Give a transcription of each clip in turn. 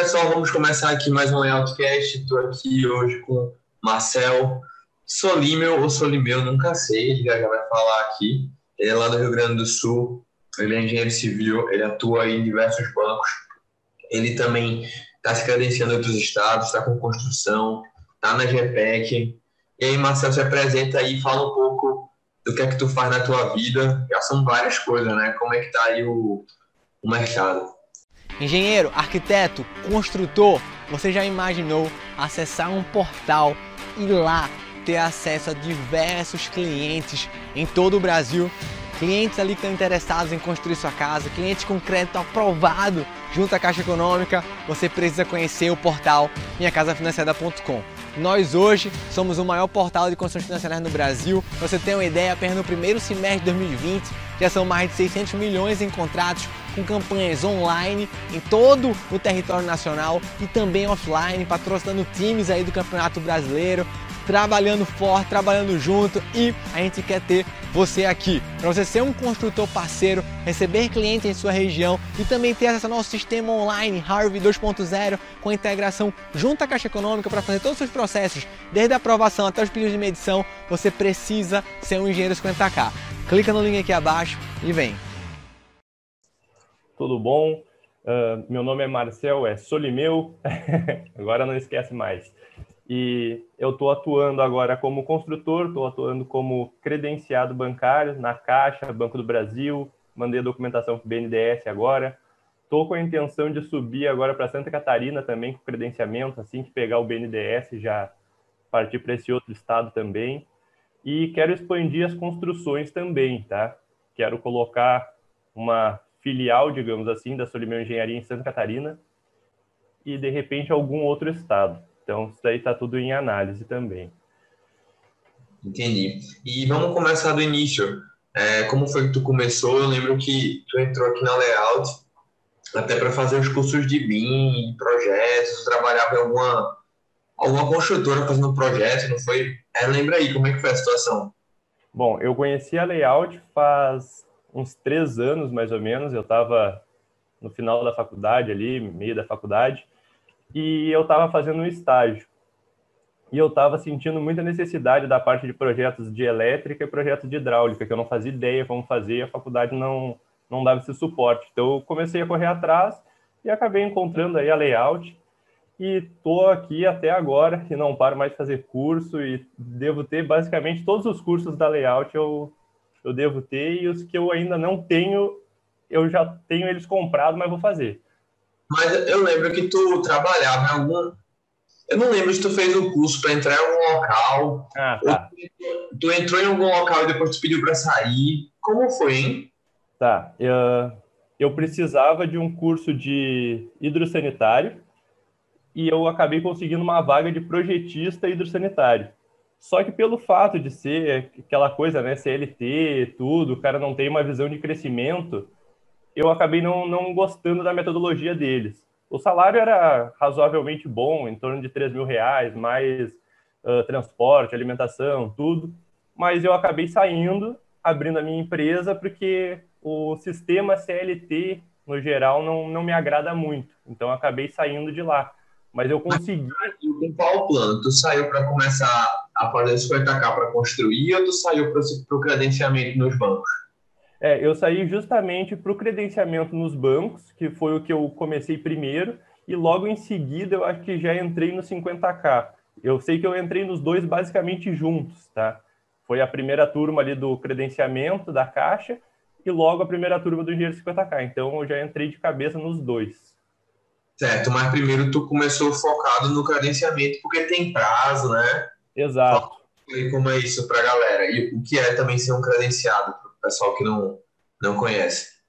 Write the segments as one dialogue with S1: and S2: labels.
S1: pessoal, vamos começar aqui mais um Layoutcast. Estou aqui hoje com Marcel Solímel ou Solimeu, nunca sei, ele já vai falar aqui. Ele é lá do Rio Grande do Sul, ele é engenheiro civil, ele atua em diversos bancos. Ele também está se credenciando em outros estados, está com construção, está na GPEC. E aí, Marcel, se apresenta aí e fala um pouco do que é que tu faz na tua vida. Já são várias coisas, né? Como é que tá aí o, o mercado?
S2: Engenheiro, arquiteto, construtor, você já imaginou acessar um portal e lá ter acesso a diversos clientes em todo o Brasil? Clientes ali que estão interessados em construir sua casa, clientes com crédito aprovado junto à Caixa Econômica, você precisa conhecer o portal minhacasafinanciada.com. Nós hoje somos o maior portal de construções financeiras no Brasil. Você tem uma ideia, apenas no primeiro semestre de 2020 já são mais de 600 milhões em contratos com campanhas online em todo o território nacional e também offline, patrocinando times aí do Campeonato Brasileiro, trabalhando forte, trabalhando junto e a gente quer ter você aqui. Para você ser um construtor parceiro, receber clientes em sua região e também ter acesso ao nosso sistema online Harvey 2.0 com integração junto à Caixa Econômica para fazer todos os seus processos, desde a aprovação até os pedidos de medição, você precisa ser um engenheiro 50K. Clica no link aqui abaixo e vem.
S3: Tudo bom? Uh, meu nome é Marcel, é Solimeu, agora não esquece mais. E eu estou atuando agora como construtor, estou atuando como credenciado bancário na Caixa, Banco do Brasil, mandei a documentação para o BNDES agora. Estou com a intenção de subir agora para Santa Catarina também com credenciamento, assim que pegar o BNDES já partir para esse outro estado também. E quero expandir as construções também, tá? Quero colocar uma filial, digamos assim, da Solimeu Engenharia em Santa Catarina e de repente algum outro estado. Então, isso daí está tudo em análise também.
S1: Entendi. E vamos começar do início. É, como foi que tu começou? Eu lembro que tu entrou aqui na Layout até para fazer os cursos de BIM, projetos, trabalhava em alguma, alguma construtora fazendo projeto, não foi? É, lembra aí, como é que foi a situação?
S3: Bom, eu conheci a Layout faz uns três anos, mais ou menos. Eu estava no final da faculdade ali, meio da faculdade, e eu estava fazendo um estágio. E eu estava sentindo muita necessidade da parte de projetos de elétrica e projetos de hidráulica, que eu não fazia ideia como fazer, e a faculdade não, não dava esse suporte. Então, eu comecei a correr atrás e acabei encontrando aí a layout. E estou aqui até agora e não paro mais de fazer curso e devo ter basicamente todos os cursos da layout eu, eu devo ter e os que eu ainda não tenho, eu já tenho eles comprados, mas vou fazer.
S1: Mas eu lembro que tu trabalhava em algum. Eu não lembro se tu fez um curso para entrar em algum local.
S3: Ah, tá.
S1: Tu, tu entrou em algum local e depois tu pediu para sair. Como foi, hein?
S3: Tá. Eu, eu precisava de um curso de hidrossanitário e eu acabei conseguindo uma vaga de projetista hidrossanitário. Só que pelo fato de ser aquela coisa, né, CLT, tudo, o cara não tem uma visão de crescimento, eu acabei não, não gostando da metodologia deles. O salário era razoavelmente bom, em torno de 3 mil reais, mais uh, transporte, alimentação, tudo. Mas eu acabei saindo, abrindo a minha empresa, porque o sistema CLT, no geral, não, não me agrada muito. Então, acabei saindo de lá. Mas eu consegui.
S1: com qual o plano? Tu saiu para começar a fazer 50k para construir ou tu saiu para o credenciamento nos bancos?
S3: É, eu saí justamente para o credenciamento nos bancos, que foi o que eu comecei primeiro, e logo em seguida eu acho que já entrei no 50K. Eu sei que eu entrei nos dois basicamente juntos, tá? Foi a primeira turma ali do credenciamento da Caixa e logo a primeira turma do Engenheiro 50K. Então eu já entrei de cabeça nos dois.
S1: Certo, mas primeiro tu começou focado no credenciamento porque tem prazo, né?
S3: Exato.
S1: E como é isso para a galera? E o que é também ser um credenciado? pessoal que não, não conhece?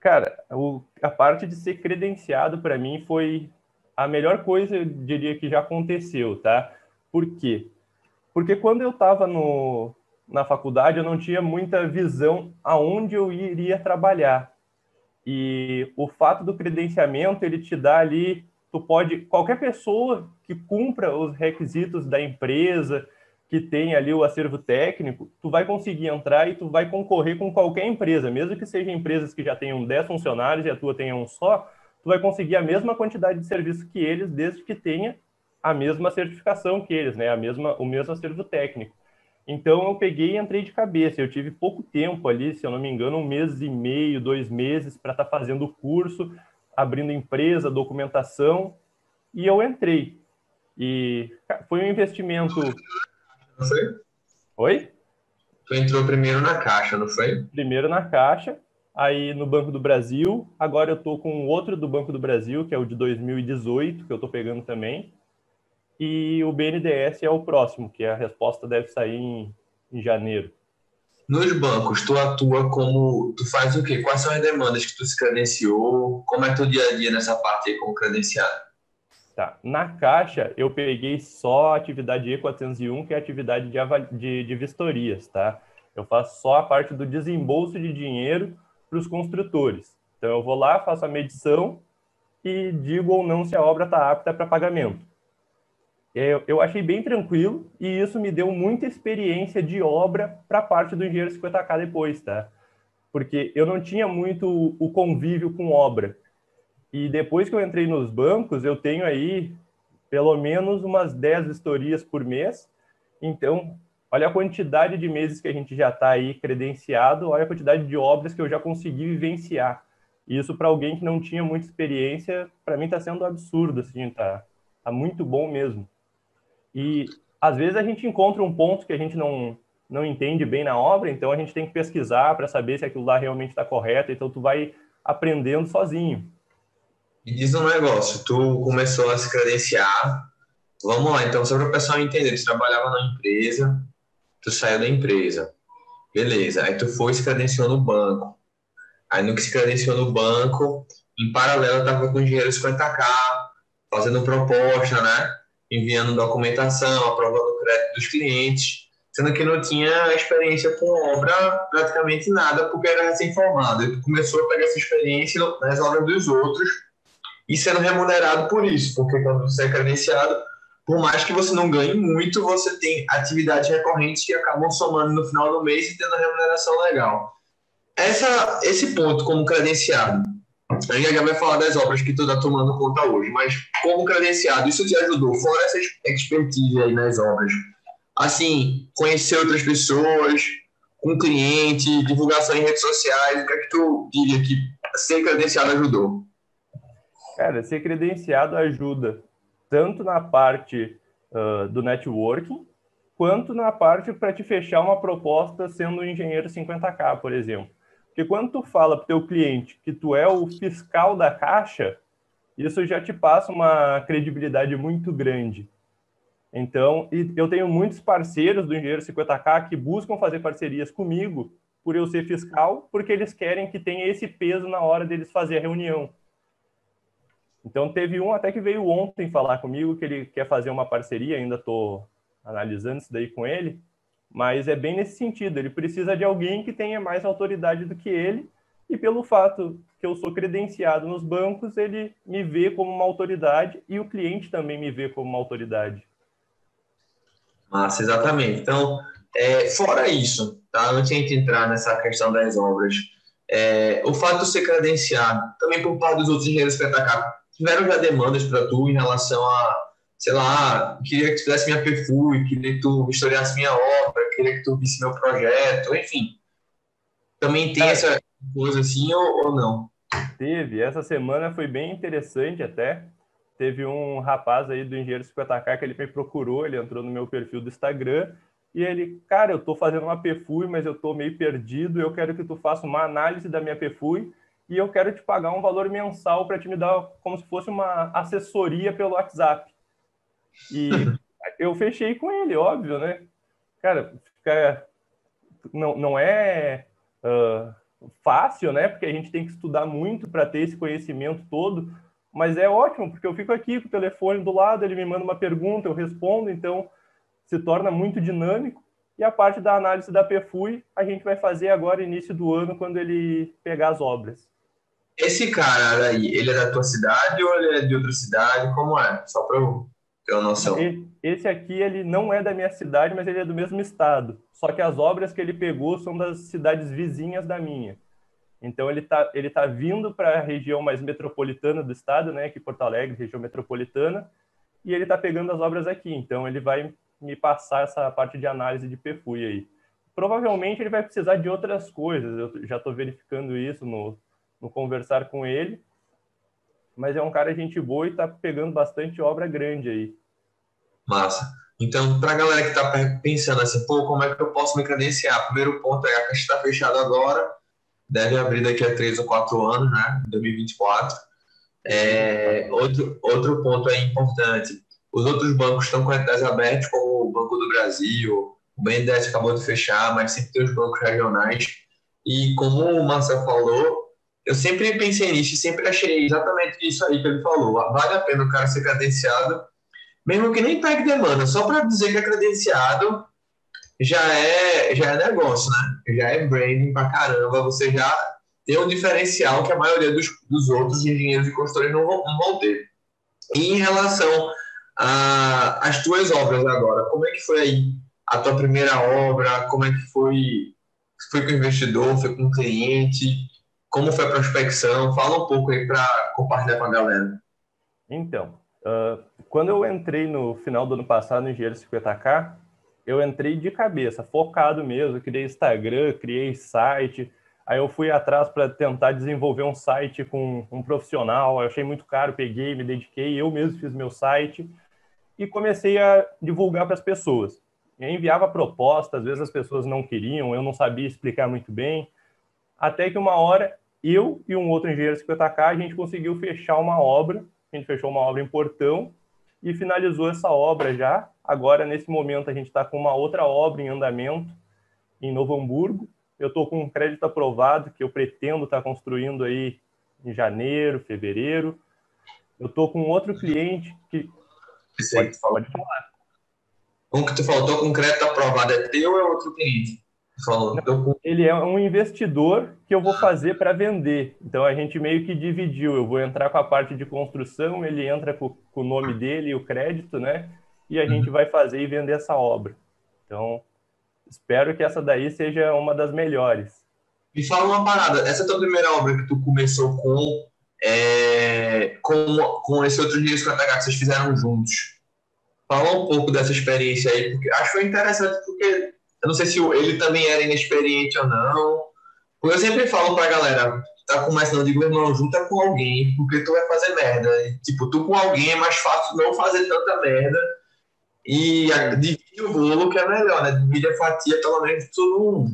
S3: Cara, o, a parte de ser credenciado para mim foi a melhor coisa, eu diria que já aconteceu, tá? Por quê? Porque quando eu estava na faculdade, eu não tinha muita visão aonde eu iria trabalhar. E o fato do credenciamento, ele te dá ali, tu pode, qualquer pessoa que cumpra os requisitos da empresa, que tem ali o acervo técnico, tu vai conseguir entrar e tu vai concorrer com qualquer empresa, mesmo que sejam empresas que já tenham 10 funcionários e a tua tenha um só, tu vai conseguir a mesma quantidade de serviço que eles, desde que tenha a mesma certificação que eles, né? A mesma, o mesmo acervo técnico. Então eu peguei e entrei de cabeça. Eu tive pouco tempo ali, se eu não me engano, um mês e meio, dois meses para estar tá fazendo o curso, abrindo empresa, documentação, e eu entrei. E foi um investimento.
S1: Não foi?
S3: Oi?
S1: Tu entrou primeiro na Caixa, não foi?
S3: Primeiro na Caixa, aí no Banco do Brasil. Agora eu estou com outro do Banco do Brasil, que é o de 2018, que eu estou pegando também. E o BNDES é o próximo, que a resposta deve sair em, em janeiro.
S1: Nos bancos, tu atua como. Tu faz o quê? Quais são as demandas que tu se credenciou? Como é teu dia a dia nessa parte aí como credenciado?
S3: Tá. Na Caixa, eu peguei só a atividade E401, que é a atividade de, de, de vistorias, tá? Eu faço só a parte do desembolso de dinheiro para os construtores. Então, eu vou lá, faço a medição e digo ou não se a obra está apta para pagamento. Eu, eu achei bem tranquilo e isso me deu muita experiência de obra para a parte do engenheiro 50K depois, tá? Porque eu não tinha muito o convívio com obra. E depois que eu entrei nos bancos, eu tenho aí pelo menos umas 10 historias por mês. Então, olha a quantidade de meses que a gente já está aí credenciado, olha a quantidade de obras que eu já consegui vivenciar. Isso para alguém que não tinha muita experiência, para mim está sendo absurdo, assim, tá, tá muito bom mesmo. E às vezes a gente encontra um ponto que a gente não, não entende bem na obra, então a gente tem que pesquisar para saber se aquilo lá realmente está correto, então tu vai aprendendo sozinho.
S1: E diz um negócio, tu começou a se credenciar, vamos lá, então só para o pessoal entender, tu trabalhava na empresa, tu saiu da empresa, beleza, aí tu foi e se credenciou no banco, aí no que se credenciou no banco, em paralelo tava com dinheiro 50k, fazendo proposta, né, enviando documentação, aprovando o crédito dos clientes, sendo que não tinha experiência com obra praticamente nada, porque era recém-formado. E tu começou a pegar essa experiência nas obras dos outros, e sendo remunerado por isso, porque quando você é credenciado, por mais que você não ganhe muito, você tem atividades recorrentes que acabam somando no final do mês e tendo a remuneração legal. Essa, esse ponto como credenciado, a gente já vai falar das obras que tu está tomando conta hoje, mas como credenciado, isso te ajudou, fora essa expertise aí nas obras, assim, conhecer outras pessoas, com cliente, divulgação em redes sociais, o que é que tu diria que ser credenciado ajudou?
S3: Cara, ser credenciado ajuda tanto na parte uh, do networking, quanto na parte para te fechar uma proposta sendo um engenheiro 50K, por exemplo. Porque quando tu fala para o teu cliente que tu é o fiscal da caixa, isso já te passa uma credibilidade muito grande. Então, eu tenho muitos parceiros do Engenheiro 50K que buscam fazer parcerias comigo por eu ser fiscal, porque eles querem que tenha esse peso na hora deles fazer a reunião. Então teve um até que veio ontem falar comigo que ele quer fazer uma parceria, ainda estou analisando isso daí com ele, mas é bem nesse sentido, ele precisa de alguém que tenha mais autoridade do que ele, e pelo fato que eu sou credenciado nos bancos, ele me vê como uma autoridade e o cliente também me vê como uma autoridade.
S1: Massa, exatamente. Então, é, fora isso, tá? antes de a gente entrar nessa questão das obras, é, o fato de ser credenciado, também por parte dos outros engenheiros PTK, tiveram já demandas para tu em relação a, sei lá, queria que tu fizesse minha perfil, queria que tu historiasse minha obra, queria que tu visse meu projeto, enfim. Também tem essa coisa assim ou, ou não?
S3: Teve. Essa semana foi bem interessante até. Teve um rapaz aí do Engenheiro 50K que ele me procurou, ele entrou no meu perfil do Instagram e ele, cara, eu tô fazendo uma PFUI, mas eu tô meio perdido, eu quero que tu faça uma análise da minha PFUI e eu quero te pagar um valor mensal para te me dar como se fosse uma assessoria pelo WhatsApp. E eu fechei com ele, óbvio, né? Cara, fica... não, não é uh, fácil, né? Porque a gente tem que estudar muito para ter esse conhecimento todo, mas é ótimo, porque eu fico aqui com o telefone do lado, ele me manda uma pergunta, eu respondo, então se torna muito dinâmico. E a parte da análise da PFUI a gente vai fazer agora, início do ano, quando ele pegar as obras.
S1: Esse cara aí, ele é da tua cidade ou ele é de outra cidade? Como é? Só para eu ter uma noção.
S3: Esse aqui, ele não é da minha cidade, mas ele é do mesmo estado. Só que as obras que ele pegou são das cidades vizinhas da minha. Então ele está ele tá vindo para a região mais metropolitana do estado, né, aqui Porto Alegre, região metropolitana, e ele está pegando as obras aqui. Então ele vai me passar essa parte de análise de PFUI aí. Provavelmente ele vai precisar de outras coisas. Eu já estou verificando isso no, no conversar com ele. Mas é um cara gente boa e está pegando bastante obra grande aí.
S1: Massa. Então, para a galera que está pensando assim, pô, como é que eu posso me credenciar? Primeiro ponto é a caixa está fechada agora, deve abrir daqui a três ou quatro anos, né? 2024. É, outro, outro ponto é importante: os outros bancos estão com editais abertos, como o Banco do Brasil, o BNDES acabou de fechar, mas sempre tem os bancos regionais. E como o Marcelo falou, eu sempre pensei nisso e sempre achei exatamente isso aí que ele falou. Vale a pena o cara ser credenciado, mesmo que nem pegue demanda, só para dizer que é credenciado já é, já é negócio, né? Já é branding pra caramba, você já tem um diferencial que a maioria dos, dos outros engenheiros e consultores não vão, não vão ter. E em relação às tuas obras agora, como é que foi aí a tua primeira obra? Como é que foi? Foi com o investidor? Foi com o cliente? Como foi a prospecção? Fala um pouco aí para compartilhar com a galera.
S3: Então, uh, quando eu entrei no final do ano passado no Engenheiro 50K, eu entrei de cabeça, focado mesmo, criei Instagram, criei site, aí eu fui atrás para tentar desenvolver um site com um profissional, eu achei muito caro, peguei, me dediquei, eu mesmo fiz meu site e comecei a divulgar para as pessoas. Eu enviava proposta, às vezes as pessoas não queriam, eu não sabia explicar muito bem, até que uma hora eu e um outro engenheiro 50K, a gente conseguiu fechar uma obra, a gente fechou uma obra em Portão e finalizou essa obra já. Agora, nesse momento, a gente está com uma outra obra em andamento em Novo Hamburgo. Eu estou com um crédito aprovado que eu pretendo estar tá construindo aí em janeiro, fevereiro. Eu estou com outro cliente que.
S1: Pode, pode falar. Um que tu falou, com crédito aprovado, é teu ou é outro cliente?
S3: Ele é um investidor que eu vou fazer para vender. Então a gente meio que dividiu. Eu vou entrar com a parte de construção, ele entra com, com o nome dele e o crédito, né? E a gente uhum. vai fazer e vender essa obra. Então espero que essa daí seja uma das melhores.
S1: Me fala uma parada. Essa tua primeira obra que tu começou com é, com, com esse outro dia que vocês fizeram juntos. Fala um pouco dessa experiência aí, porque acho que foi interessante porque eu não sei se ele também era inexperiente ou não. Eu sempre falo pra galera, tá começando, eu digo, irmão, junta com alguém, porque tu vai fazer merda. E, tipo, tu com alguém é mais fácil não fazer tanta merda. E a, divide o bolo que é melhor, né? Divide a fatia, pelo menos tu não.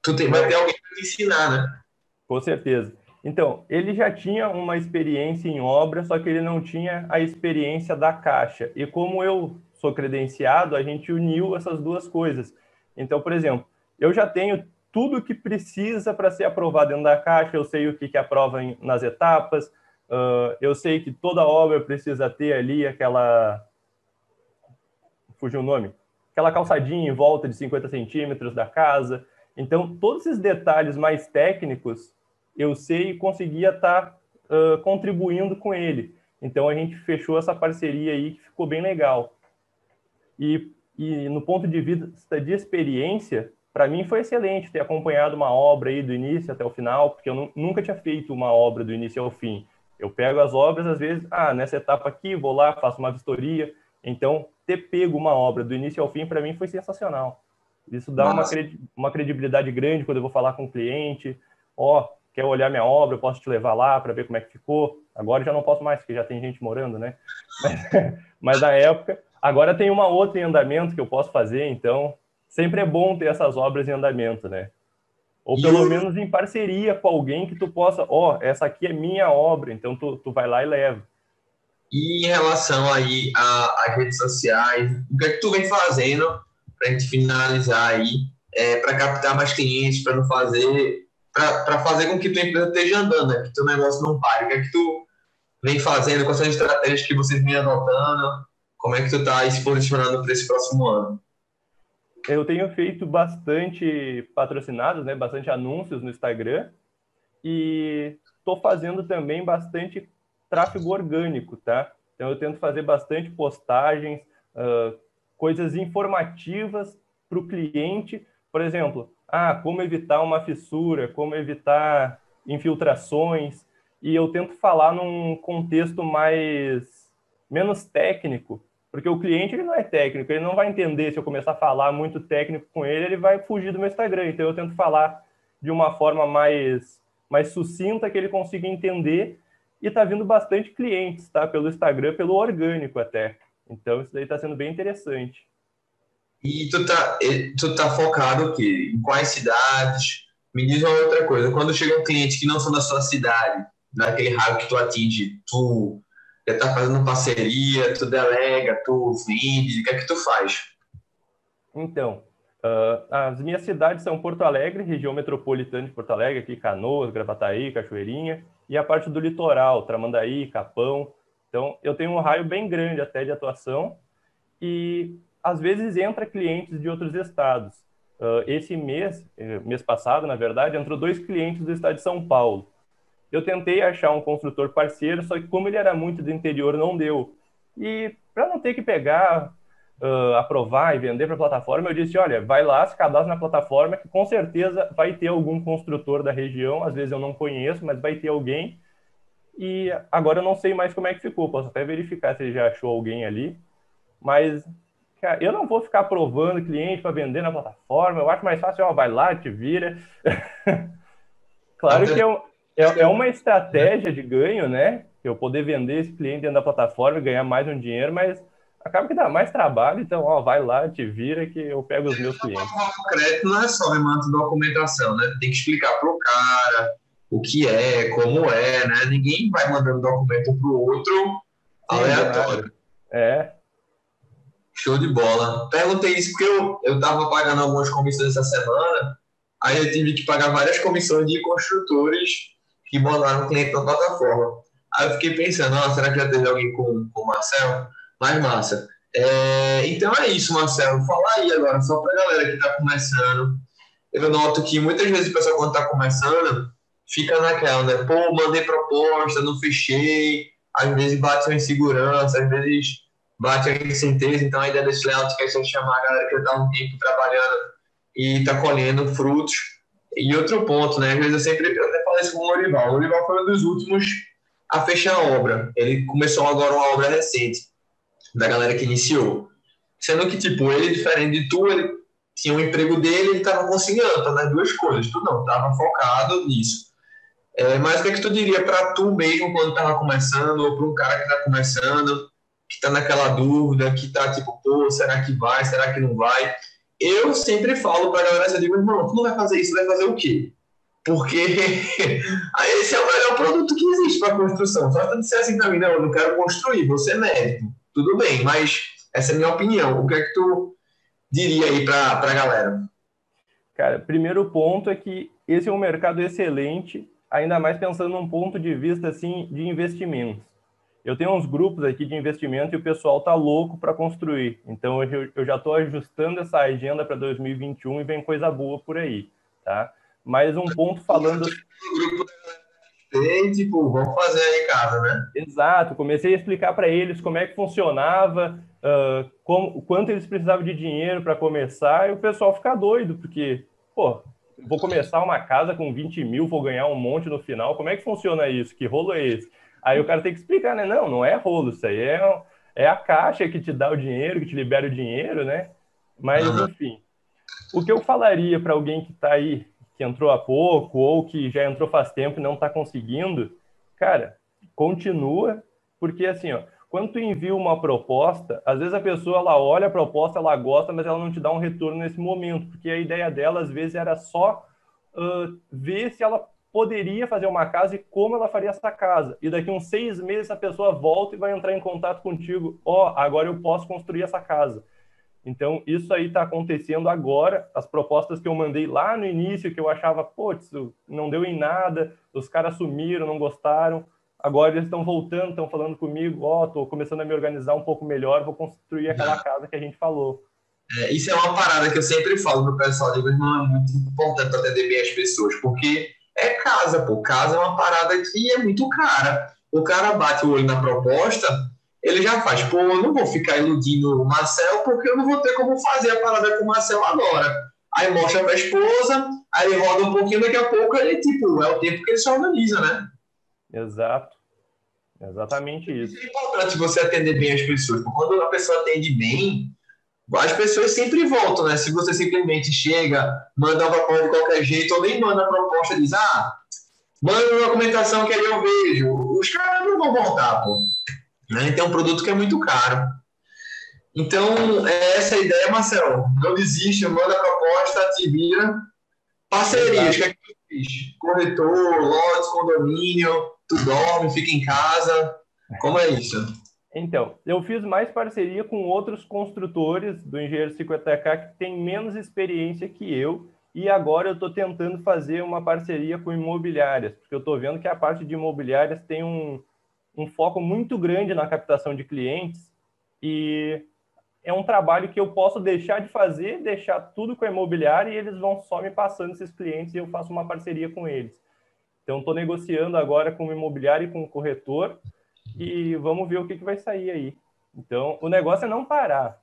S1: Tu tem, vai ter alguém pra te ensinar, né?
S3: Com certeza. Então, ele já tinha uma experiência em obra, só que ele não tinha a experiência da caixa. E como eu sou credenciado, a gente uniu essas duas coisas. Então, por exemplo, eu já tenho tudo que precisa para ser aprovado dentro da caixa, eu sei o que, que aprova em, nas etapas, uh, eu sei que toda obra precisa ter ali aquela. Fugiu o nome? Aquela calçadinha em volta de 50 centímetros da casa. Então, todos esses detalhes mais técnicos eu sei e conseguia estar tá, uh, contribuindo com ele. Então, a gente fechou essa parceria aí que ficou bem legal. E e no ponto de vista de experiência, para mim foi excelente ter acompanhado uma obra aí do início até o final, porque eu nunca tinha feito uma obra do início ao fim. Eu pego as obras, às vezes, ah, nessa etapa aqui, vou lá, faço uma vistoria. Então, ter pego uma obra do início ao fim, para mim, foi sensacional. Isso dá uma, uma credibilidade grande quando eu vou falar com o cliente. Ó, oh, quer olhar minha obra, eu posso te levar lá para ver como é que ficou. Agora já não posso mais, porque já tem gente morando, né? Mas, mas na época, Agora tem uma outra em andamento que eu posso fazer, então sempre é bom ter essas obras em andamento, né? Ou pelo eu... menos em parceria com alguém que tu possa, ó, oh, essa aqui é minha obra, então tu, tu vai lá e leva.
S1: E em relação aí às redes sociais, o que é que tu vem fazendo para a gente finalizar aí, é, para captar mais clientes, para não fazer, para fazer com que tua empresa esteja andando, né? que teu negócio não pare. O que é que tu vem fazendo, quais são as estratégias que vocês vêm adotando? Como é que tu está se posicionando para esse próximo ano?
S3: Eu tenho feito bastante patrocinados, né, bastante anúncios no Instagram e estou fazendo também bastante tráfego orgânico, tá? Então eu tento fazer bastante postagens, uh, coisas informativas para o cliente, por exemplo, ah, como evitar uma fissura, como evitar infiltrações, e eu tento falar num contexto mais menos técnico, porque o cliente ele não é técnico, ele não vai entender se eu começar a falar muito técnico com ele, ele vai fugir do meu Instagram. Então eu tento falar de uma forma mais mais sucinta que ele consiga entender e tá vindo bastante clientes, tá? Pelo Instagram, pelo orgânico até. Então isso daí está sendo bem interessante.
S1: E tu tá, tu tá focado aqui em quais cidades? Me diz uma outra coisa. Quando chega um cliente que não são da sua cidade, daquele raio que tu atinge, tu já tá fazendo parceria, tu delega, tu vende, o que é que tu faz?
S3: Então, uh, as minhas cidades são Porto Alegre, região metropolitana de Porto Alegre, aqui Canoas, Gravataí, Cachoeirinha, e a parte do litoral, Tramandaí, Capão. Então, eu tenho um raio bem grande até de atuação e às vezes entra clientes de outros estados. Uh, esse mês, eh, mês passado, na verdade, entrou dois clientes do estado de São Paulo. Eu tentei achar um construtor parceiro, só que como ele era muito do interior, não deu. E para não ter que pegar, uh, aprovar e vender para a plataforma, eu disse, olha, vai lá, se cadastra na plataforma, que com certeza vai ter algum construtor da região, às vezes eu não conheço, mas vai ter alguém. E agora eu não sei mais como é que ficou, posso até verificar se ele já achou alguém ali, mas Cara, eu não vou ficar aprovando cliente para vender na plataforma. Eu acho mais fácil, ó, vai lá, te vira. claro que é, é, é, uma estratégia de ganho, né? Eu poder vender esse cliente dentro da plataforma e ganhar mais um dinheiro, mas acaba que dá mais trabalho. Então, ó, vai lá, te vira que eu pego os meus clientes.
S1: O crédito não é só manda documentação, né? Tem que explicar pro cara o que é, como é, né? Ninguém vai mandando documento pro outro aleatório.
S3: É,
S1: Show de bola. Perguntei isso porque eu, eu tava pagando algumas comissões essa semana, aí eu tive que pagar várias comissões de construtores que botaram o cliente na plataforma. Aí eu fiquei pensando, ah, será que já teve alguém com, com o Marcel? Mais massa. É, então é isso, Marcelo. Fala aí agora, só para a galera que está começando. Eu noto que muitas vezes o pessoal, quando está começando, fica naquela, né? Pô, mandei proposta, não fechei. Às vezes bate uma insegurança, às vezes bate aqui certeza. Então, a ideia desse layout é a chamar a galera que está um tempo trabalhando e está colhendo frutos. E outro ponto, né? Às vezes eu sempre eu falei isso com o Lorival. O Lorival foi um dos últimos a fechar a obra. Ele começou agora uma obra recente, da galera que iniciou. Sendo que, tipo, ele, diferente de tu, ele tinha um emprego dele ele estava conciliando, tá nas duas coisas. Tu não, estava focado nisso. É, mas o que, é que tu diria para tu mesmo quando estava começando, ou para um cara que está começando, que está naquela dúvida, que está tipo, pô, será que vai, será que não vai? Eu sempre falo para galera, eu digo, irmão, tu não vai fazer isso, vai fazer o quê? Porque esse é o melhor produto que existe para construção. Só tu disser assim para mim, não, eu não quero construir, vou ser médico. Tudo bem, mas essa é a minha opinião. O que é que tu diria aí para a galera?
S3: Cara, primeiro ponto é que esse é um mercado excelente, ainda mais pensando num ponto de vista assim de investimentos. Eu tenho uns grupos aqui de investimento e o pessoal tá louco para construir. Então eu já estou ajustando essa agenda para 2021 e vem coisa boa por aí, tá? Mais um ponto falando.
S1: Tem, tipo, vamos fazer aí em casa, né?
S3: Exato. Comecei a explicar para eles como é que funcionava, uh, como, quanto eles precisavam de dinheiro para começar, e o pessoal fica doido, porque, pô, vou começar uma casa com 20 mil, vou ganhar um monte no final. Como é que funciona isso? Que rolo é esse? Aí o cara tem que explicar, né? Não, não é rolo, isso aí é, é a caixa que te dá o dinheiro, que te libera o dinheiro, né? Mas, enfim, o que eu falaria para alguém que está aí, que entrou há pouco, ou que já entrou faz tempo e não está conseguindo, cara, continua, porque assim, ó, quando tu envia uma proposta, às vezes a pessoa ela olha a proposta, ela gosta, mas ela não te dá um retorno nesse momento, porque a ideia dela às vezes era só uh, ver se ela poderia fazer uma casa e como ela faria essa casa. E daqui uns seis meses a pessoa volta e vai entrar em contato contigo. Ó, oh, agora eu posso construir essa casa. Então, isso aí está acontecendo agora. As propostas que eu mandei lá no início, que eu achava, putz, não deu em nada, os caras sumiram, não gostaram. Agora eles estão voltando, estão falando comigo, ó, oh, estou começando a me organizar um pouco melhor, vou construir aquela casa que a gente falou.
S1: É, isso é uma parada que eu sempre falo para o pessoal, digo, irmão, é muito importante atender bem as pessoas, porque é casa, pô. Casa é uma parada que é muito cara. O cara bate o olho na proposta, ele já faz, pô, eu não vou ficar iludindo o Marcel porque eu não vou ter como fazer a parada com o Marcel agora. aí mostra pra esposa, aí ele roda um pouquinho, daqui a pouco ele, tipo, é o tempo que ele se organiza, né?
S3: Exato. Exatamente isso.
S1: É importante você atender bem as pessoas. Quando a pessoa atende bem, as pessoas sempre voltam, né? Se você simplesmente chega, manda uma proposta de qualquer jeito, ou nem manda a proposta e diz, ah, manda uma documentação que aí eu vejo. Os caras não vão voltar, pô. Né? Então, é um produto que é muito caro. Então, é essa a ideia, Marcelo. Não desiste, manda a proposta, te vira. Parcerias, que é que eu fiz? Corretor, lotes, condomínio, tu dorme, fica em casa. Como é isso?
S3: Então, eu fiz mais parceria com outros construtores do Engenheiro 50K que têm menos experiência que eu, e agora eu estou tentando fazer uma parceria com imobiliárias, porque eu estou vendo que a parte de imobiliárias tem um, um foco muito grande na captação de clientes, e é um trabalho que eu posso deixar de fazer, deixar tudo com a imobiliária e eles vão só me passando esses clientes e eu faço uma parceria com eles. Então, estou negociando agora com o imobiliário e com o corretor e vamos ver o que, que vai sair aí. Então, o negócio é não parar.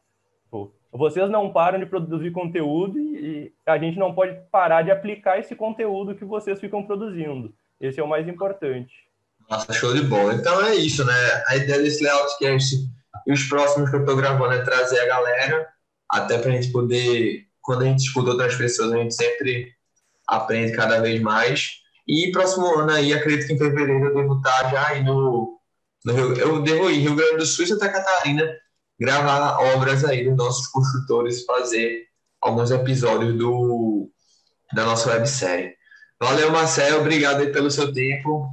S3: Pô, vocês não param de produzir conteúdo e a gente não pode parar de aplicar esse conteúdo que vocês ficam produzindo. Esse é o mais importante.
S1: Nossa, show de bola. Então é isso, né? A ideia desse Layoutcast e os próximos que eu estou gravando é trazer a galera, até para a gente poder, quando a gente escuta outras pessoas, a gente sempre aprende cada vez mais. E próximo ano aí, acredito que em fevereiro eu devo estar já aí no, no Rio, eu devo ir Rio Grande do Sul e Santa Catarina gravar obras aí dos nossos construtores, fazer alguns episódios do, da nossa websérie. Valeu, Marcelo, obrigado aí pelo seu tempo.